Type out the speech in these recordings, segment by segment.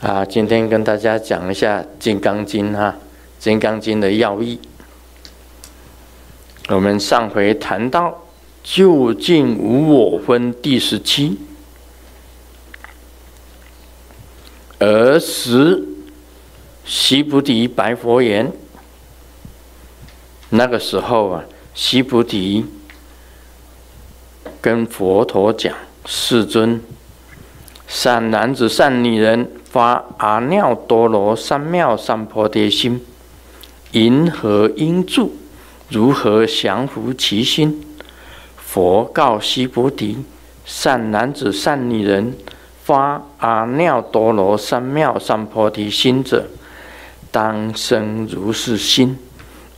啊，今天跟大家讲一下《金刚经》哈，《金刚经》的要义。我们上回谈到“究竟无我分”第十七，尔时须菩提白佛言：“那个时候啊，须菩提跟佛陀讲，世尊，善男子、善女人。”发阿耨多罗三藐三菩提心，云何应住？如何降伏其心？佛告须菩提：善男子、善女人，发阿耨多罗三藐三菩提心者，当生如是心。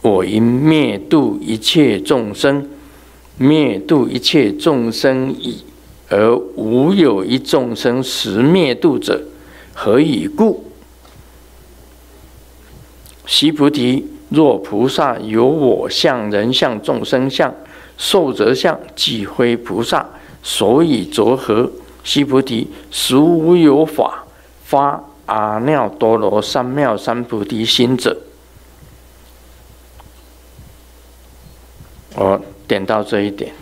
我应灭度一切众生，灭度一切众生已，而无有一众生实灭度者。何以故？须菩提，若菩萨有我相、人相、众生相、寿者相，即非菩萨。所以着何？须菩提，实无有法发阿耨多罗三藐三菩提心者。我点到这一点，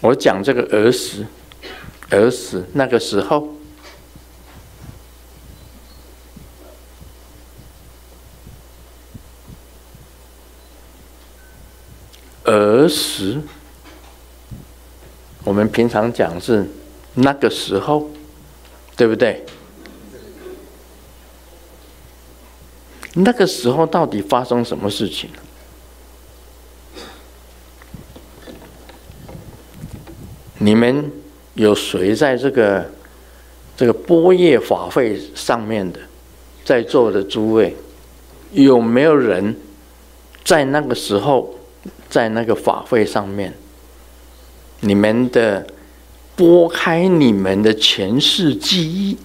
我讲这个儿时，儿时那个时候。儿时，我们平常讲是那个时候，对不对？那个时候到底发生什么事情？你们有谁在这个这个波叶法会上面的，在座的诸位，有没有人在那个时候？在那个法会上面，你们的拨开你们的前世记忆，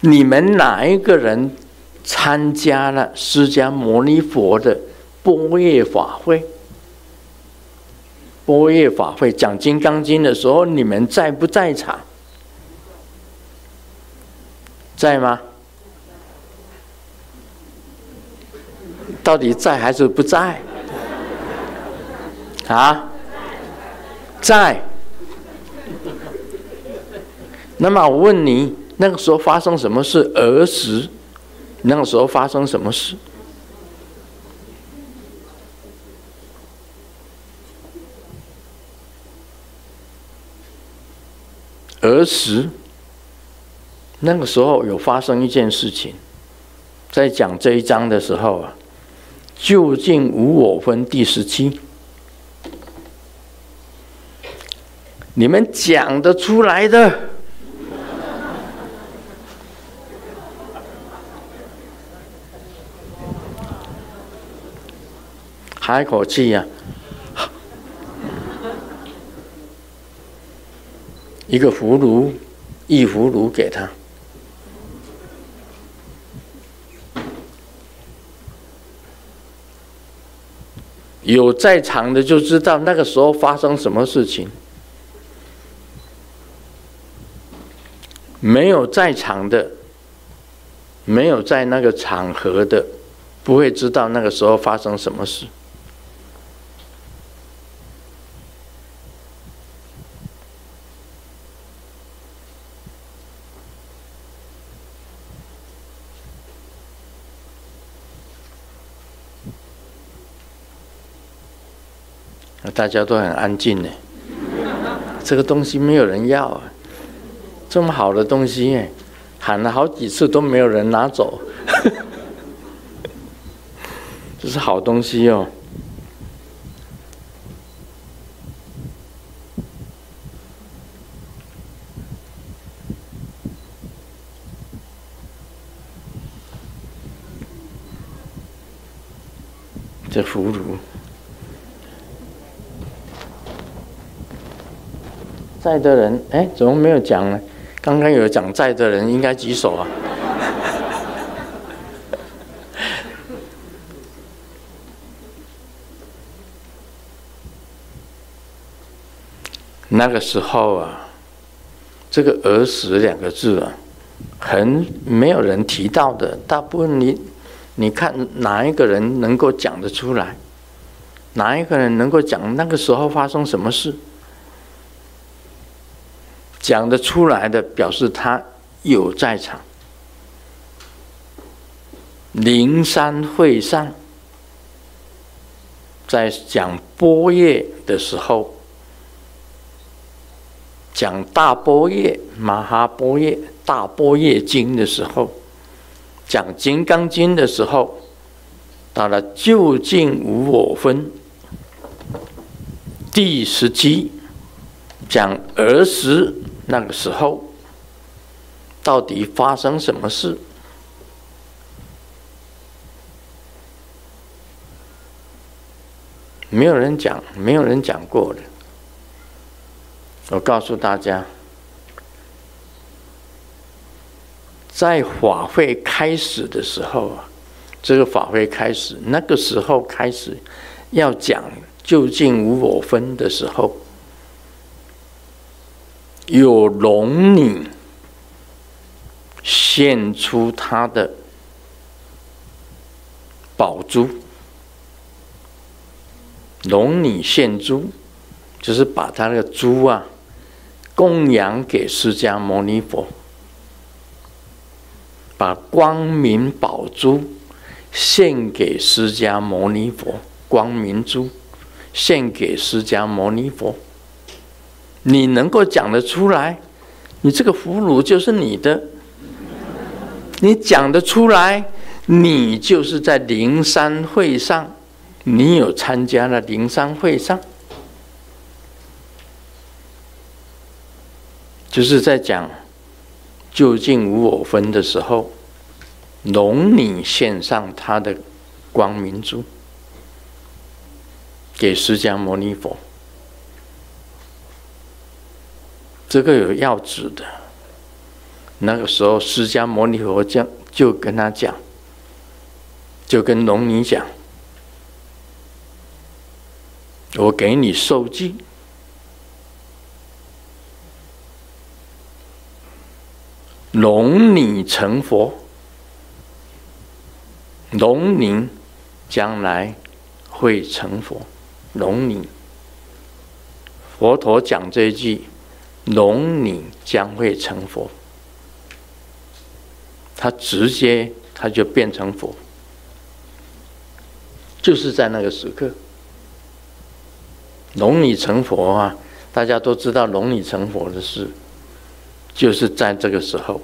你们哪一个人参加了释迦牟尼佛的般若法会？般若法会讲《金刚经》的时候，你们在不在场？在吗？到底在还是不在？啊，在。那么我问你，那个时候发生什么事？儿时，那个时候发生什么事？儿时，那个时候有发生一件事情，在讲这一章的时候啊，究竟无我分第十七。你们讲得出来的，还一口气呀！一个葫芦，一葫芦给他。有在场的就知道那个时候发生什么事情。没有在场的，没有在那个场合的，不会知道那个时候发生什么事。大家都很安静呢，这个东西没有人要啊。这么好的东西，喊了好几次都没有人拿走，这是好东西哦。这葫芦。在的人，哎，怎么没有讲呢？刚刚有讲在的人应该举手啊！那个时候啊，这个“儿时”两个字啊，很没有人提到的。大部分你你看哪一个人能够讲得出来？哪一个人能够讲那个时候发生什么事？讲得出来的，表示他有在场。灵山会上，在讲般若的时候，讲大般若、马哈般若、大般若经的时候，讲金刚经的时候，到了究竟无我分第十集，讲儿时那个时候，到底发生什么事？没有人讲，没有人讲过的。我告诉大家，在法会开始的时候啊，这个法会开始，那个时候开始要讲究竟无我分的时候，有龙女献出他的宝珠。龙女献珠，就是把他那个珠啊供养给释迦牟尼佛，把光明宝珠献给释迦牟尼佛，光明珠献给释迦牟尼佛。你能够讲得出来，你这个俘虏就是你的。你讲得出来，你就是在灵山会上。你有参加了灵山会上，就是在讲究竟无我分的时候，龙女献上他的光明珠给释迦牟尼佛，这个有要旨的。那个时候，释迦牟尼佛将就跟他讲，就跟龙女讲。我给你受记，龙女成佛，龙女将来会成佛。龙女，佛陀讲这一句，龙女将会成佛，他直接他就变成佛，就是在那个时刻。龙女成佛啊，大家都知道龙女成佛的事，就是在这个时候，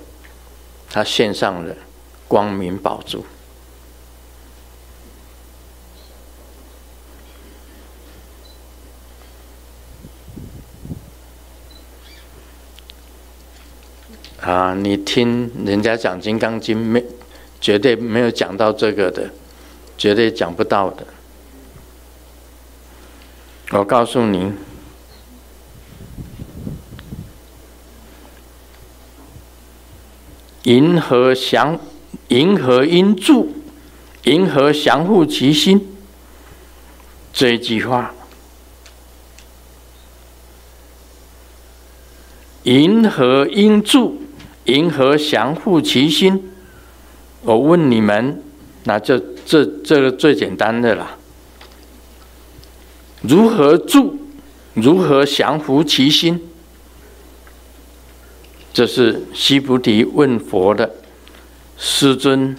他献上了光明宝珠。啊，你听人家讲《金刚经》，没绝对没有讲到这个的，绝对讲不到的。我告诉你，银河祥，银河应住，银河降护其心。这一句话，银河应住，银河降伏其心。我问你们，那就这这个最简单的啦。如何住？如何降伏其心？这是西菩提问佛的。师尊，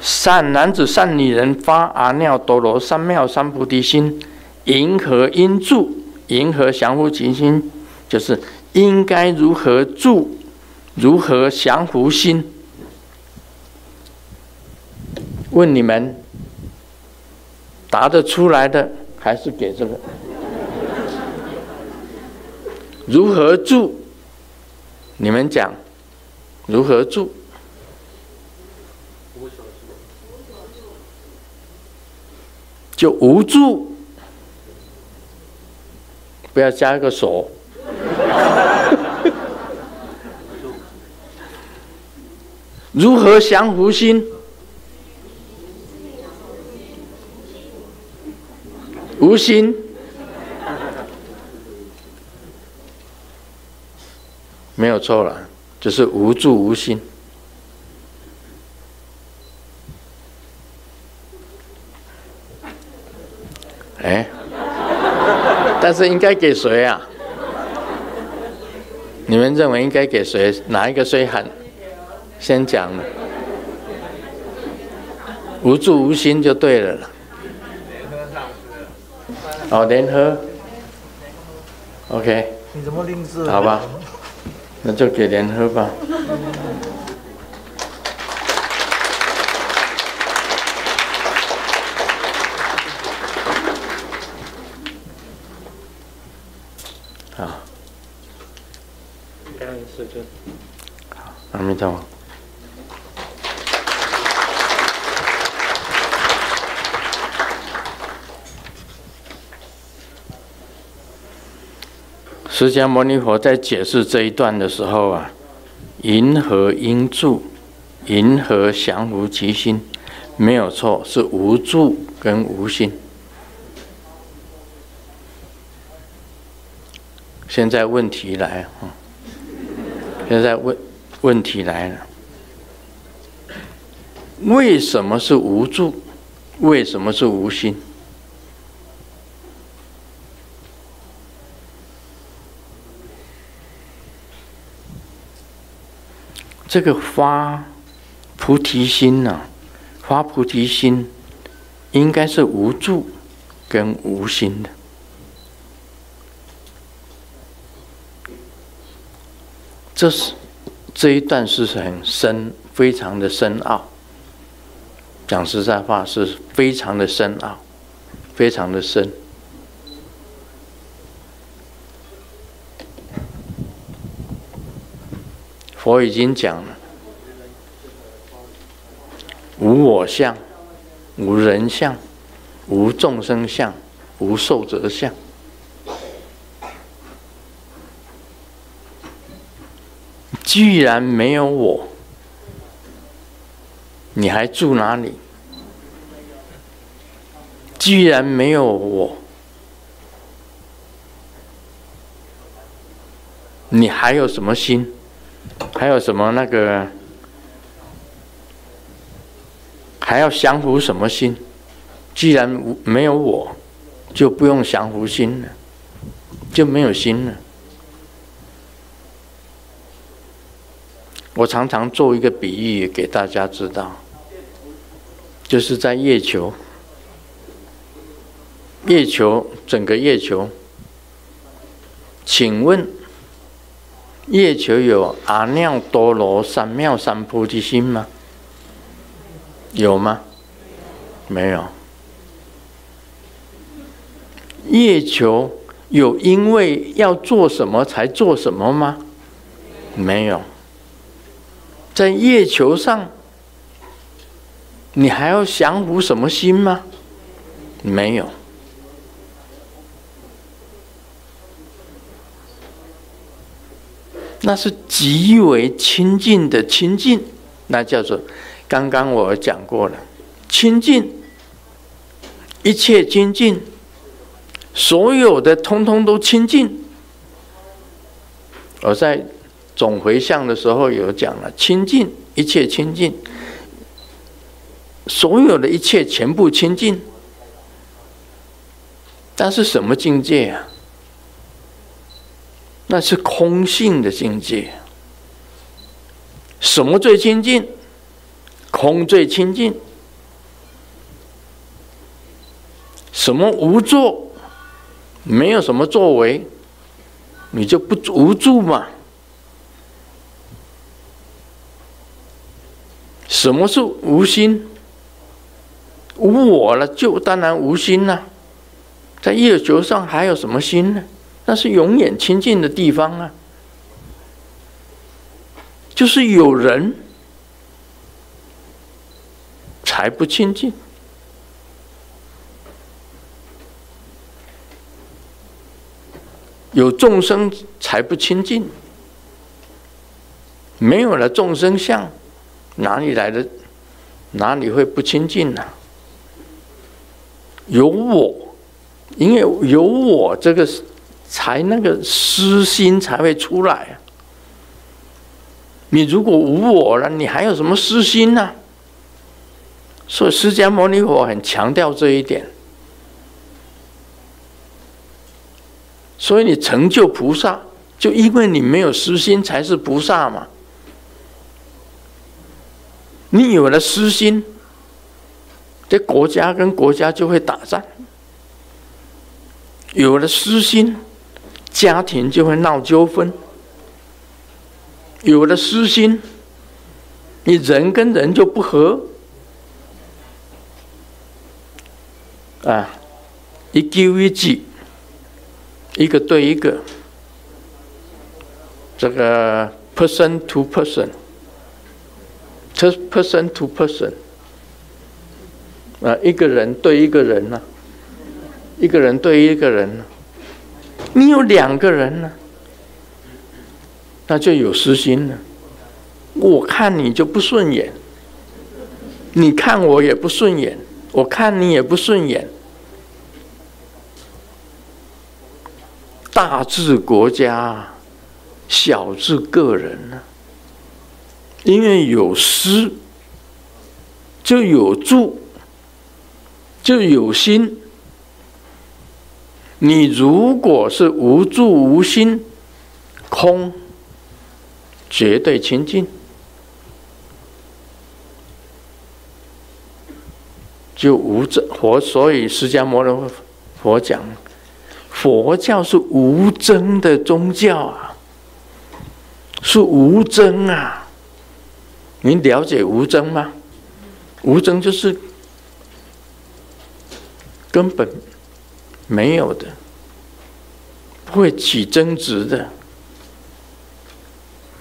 善男子、善女人发阿耨多罗三藐三菩提心，银河应住？银河降伏其心？就是应该如何住？如何降伏心？问你们，答得出来的？还是给这个？如何住？你们讲，如何住？就无住，不要加一个手。如何降伏心？无心，没有错了。就是无助无心。哎，但是应该给谁啊？你们认为应该给谁？哪一个谁喊？先讲了，无住无心就对了了。哦，联合。OK。你怎么定制？好吧，那就给联合吧。好。好，阿弥陀佛。释迦牟尼佛在解释这一段的时候啊，云何应住？云何降伏其心？没有错，是无助跟无心。现在问题来啊，现在问问题来了，为什么是无助？为什么是无心？这个发菩提心呢、啊？发菩提心应该是无住跟无心的。这是这一段是很深，非常的深奥。讲实在话，是非常的深奥，非常的深。佛已经讲了，无我相，无人相，无众生相，无寿者相。既然没有我，你还住哪里？既然没有我，你还有什么心？还有什么那个？还要降伏什么心？既然没有我，就不用降伏心了，就没有心了。我常常做一个比喻给大家知道，就是在月球，月球整个月球，请问？月球有阿耨多罗三藐三菩提心吗？有吗？没有。月球有因为要做什么才做什么吗？没有。在月球上，你还要降伏什么心吗？没有。那是极为清净的清净，那叫做刚刚我讲过了，清净，一切清净，所有的通通都清净。我在总回向的时候有讲了，清净，一切清净，所有的一切全部清净。但是什么境界啊？那是空性的境界。什么最清净？空最清净。什么无作？没有什么作为，你就不无助嘛？什么是无心？无我了，就当然无心了。在月球上还有什么心呢？那是永远清净的地方啊，就是有人才不清净，有众生才不清净，没有了众生相，哪里来的？哪里会不清净呢？有我，因为有我这个。才那个私心才会出来啊！你如果无我了，你还有什么私心呢？所以释迦牟尼佛很强调这一点。所以你成就菩萨，就因为你没有私心，才是菩萨嘛。你有了私心，这国家跟国家就会打仗；有了私心，家庭就会闹纠纷；有了私心，你人跟人就不和。啊，一纠一记，一个对一个，这个 person to person。person to person，啊，一个人对一个人呢，一个人对一个人呢，你有两个人呢，那就有私心了。我看你就不顺眼，你看我也不顺眼，我看你也不顺眼。大至国家，小至个人呢。因为有施，就有助，就有心。你如果是无助无心，空，绝对清净，就无争。佛所以释迦牟尼佛讲，佛教是无争的宗教啊，是无争啊。你了解无争吗？无争就是根本没有的，不会起争执的。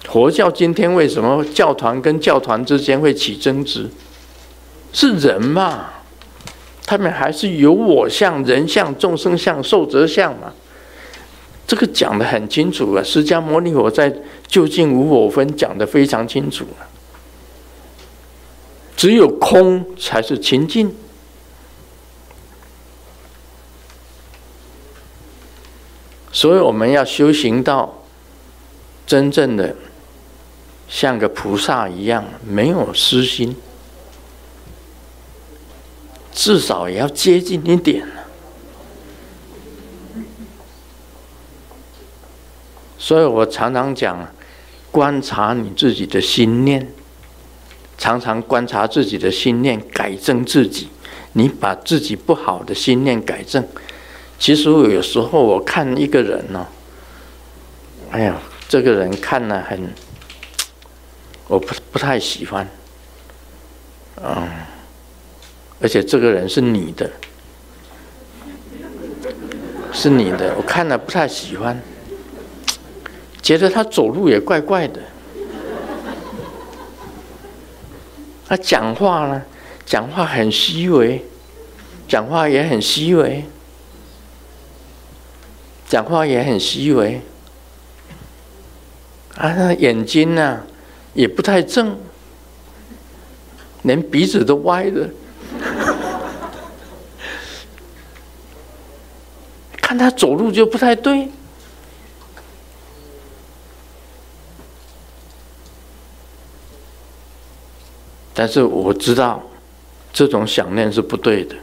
佛教今天为什么教团跟教团之间会起争执？是人嘛？他们还是有我相、人相、众生相、寿者相嘛？这个讲得很清楚了。释迦牟尼佛在究竟无我分讲得非常清楚了。只有空才是清净，所以我们要修行到真正的像个菩萨一样，没有私心，至少也要接近一点。所以我常常讲，观察你自己的心念。常常观察自己的心念，改正自己。你把自己不好的心念改正。其实我有时候我看一个人呢，哎呀，这个人看了很，我不不太喜欢。嗯，而且这个人是你的，是你的，我看了不太喜欢，觉得他走路也怪怪的。他讲话呢，讲话很虚伪，讲话也很虚伪，讲话也很虚伪。啊，那眼睛呢，也不太正，连鼻子都歪的。看他走路就不太对。但是我知道，这种想念是不对的。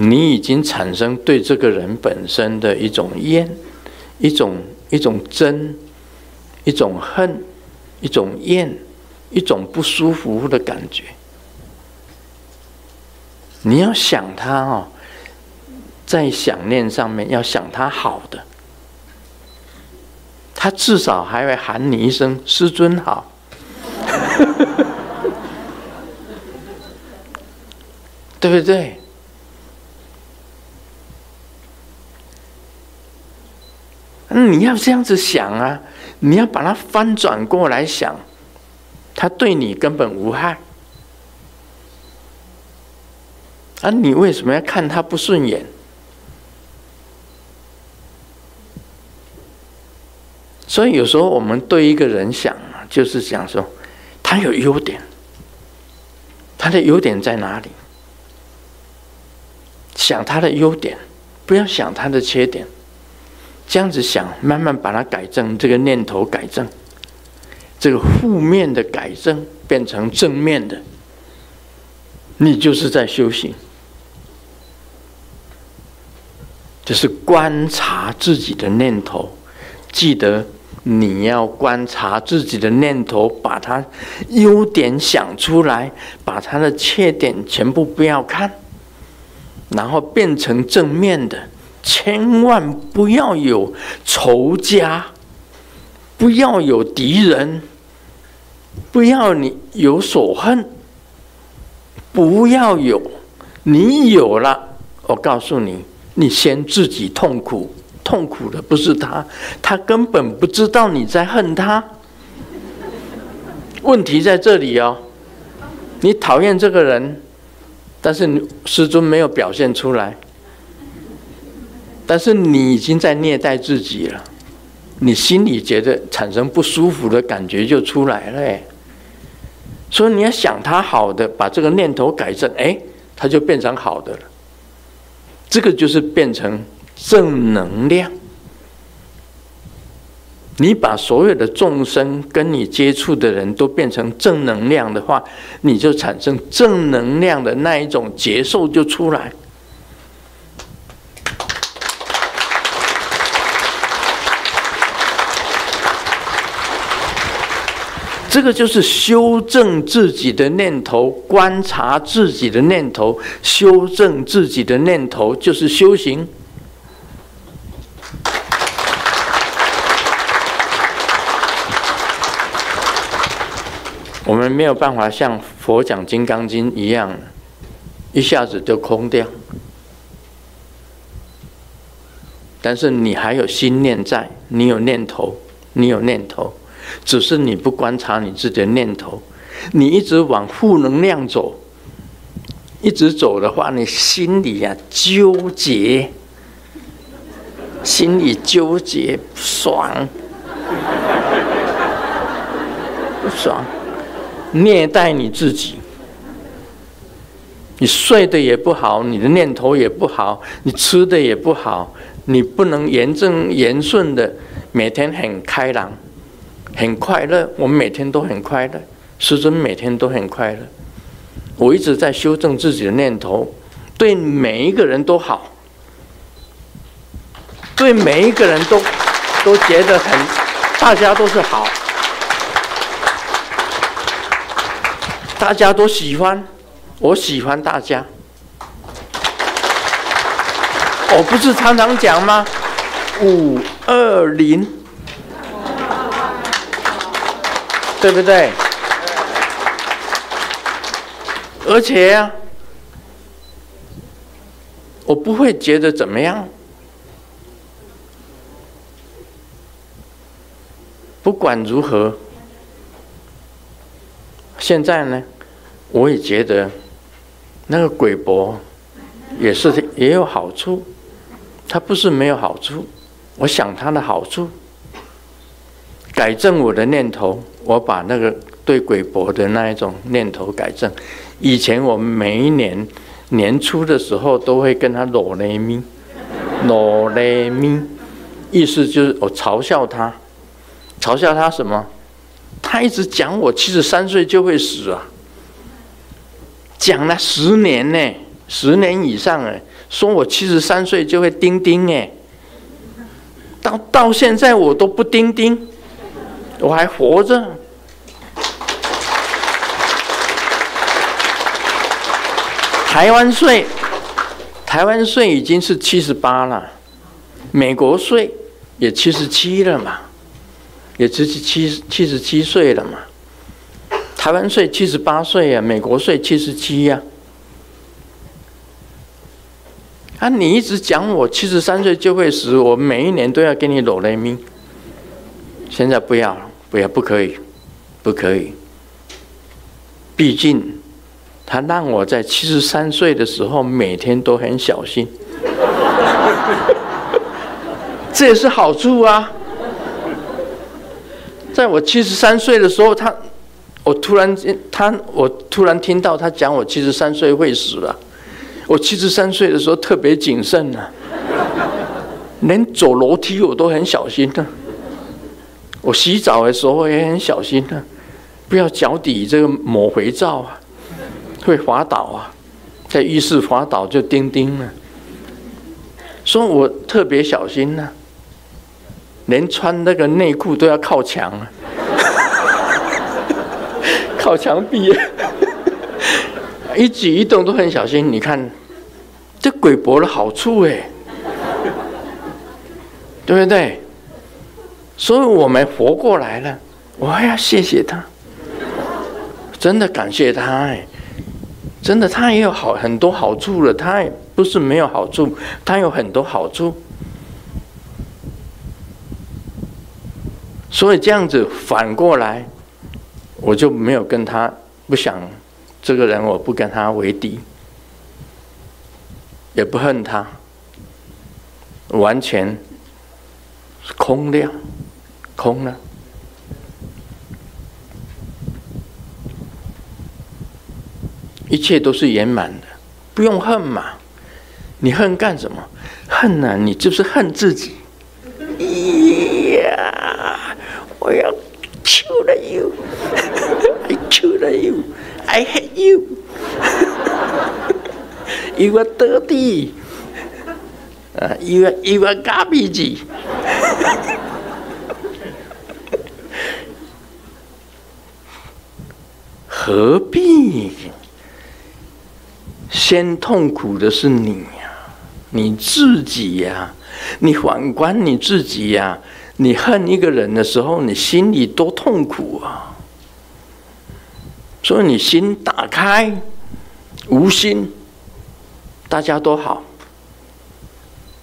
你已经产生对这个人本身的一种厌，一种一种憎，一种恨，一种厌，一种不舒服的感觉。你要想他哦，在想念上面要想他好的，他至少还会喊你一声“师尊好”。对不对？你要这样子想啊，你要把它翻转过来想，他对你根本无害，啊，你为什么要看他不顺眼？所以有时候我们对一个人想，就是想说，他有优点，他的优点在哪里？想他的优点，不要想他的缺点。这样子想，慢慢把它改正，这个念头改正，这个负面的改正变成正面的，你就是在修行。就是观察自己的念头，记得你要观察自己的念头，把它优点想出来，把它的缺点全部不要看，然后变成正面的。千万不要有仇家，不要有敌人，不要你有所恨，不要有，你有了，我告诉你，你先自己痛苦，痛苦的不是他，他根本不知道你在恨他。问题在这里哦，你讨厌这个人，但是你师尊没有表现出来。但是你已经在虐待自己了，你心里觉得产生不舒服的感觉就出来了，哎，所以你要想他好的，把这个念头改正，哎，他就变成好的了。这个就是变成正能量。你把所有的众生跟你接触的人都变成正能量的话，你就产生正能量的那一种接受就出来。这个就是修正自己的念头，观察自己的念头，修正自己的念头，就是修行。我们没有办法像佛讲《金刚经》一样，一下子就空掉。但是你还有心念在，你有念头，你有念头。只是你不观察你自己的念头，你一直往负能量走，一直走的话，你心里呀、啊、纠结，心里纠结不爽，不爽，虐待你自己，你睡得也不好，你的念头也不好，你吃的也不好，你不能严正言顺的每天很开朗。很快乐，我们每天都很快乐。师尊每天都很快乐。我一直在修正自己的念头，对每一个人都好，对每一个人都都觉得很，大家都是好，大家都喜欢，我喜欢大家。我不是常常讲吗？五二零。对不对？而且、我不会觉得怎么样。不管如何，现在呢，我也觉得那个鬼博也是也有好处，他不是没有好处。我想他的好处，改正我的念头。我把那个对鬼博的那一种念头改正。以前我们每一年年初的时候都会跟他罗雷咪，罗雷咪，意思就是我嘲笑他，嘲笑他什么？他一直讲我七十三岁就会死啊，讲了十年呢，十年以上哎，说我七十三岁就会叮叮哎，到到现在我都不叮叮。我还活着。台湾税，台湾税已经是七十八了，美国税也七十七了嘛，也七十七七十七岁了嘛。台湾税七十八岁啊，美国税七十七呀。啊，你一直讲我七十三岁就会死，我每一年都要给你攞来命。现在不要了。不要，不可以，不可以。毕竟，他让我在七十三岁的时候每天都很小心，这也是好处啊。在我七十三岁的时候，他，我突然，他，我突然听到他讲我七十三岁会死了。我七十三岁的时候特别谨慎啊，连走楼梯我都很小心的。我洗澡的时候也很小心呢、不要脚底这个抹肥皂啊，会滑倒啊，在浴室滑倒就叮叮了。所以我特别小心呢、连穿那个内裤都要靠墙啊，靠墙壁，一举一动都很小心。你看，这龟婆的好处哎，对不对？所以我们活过来了，我还要谢谢他，真的感谢他哎，真的他也有好很多好处了，他也不是没有好处，他有很多好处，所以这样子反过来，我就没有跟他不想这个人，我不跟他为敌，也不恨他，完全空掉。空了，一切都是圆满的，不用恨嘛。你恨干什么？恨呢、啊？你就是恨自己。呀！我要 kill you，I kill you，I hate you。You are dirty，啊，You are you are garbage。何必？先痛苦的是你呀，你自己呀！你反观你自己呀！你恨一个人的时候，你心里多痛苦啊！所以你心打开，无心，大家都好，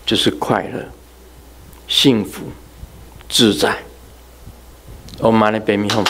就是快乐、幸福、自在。Om Mani Padme Hum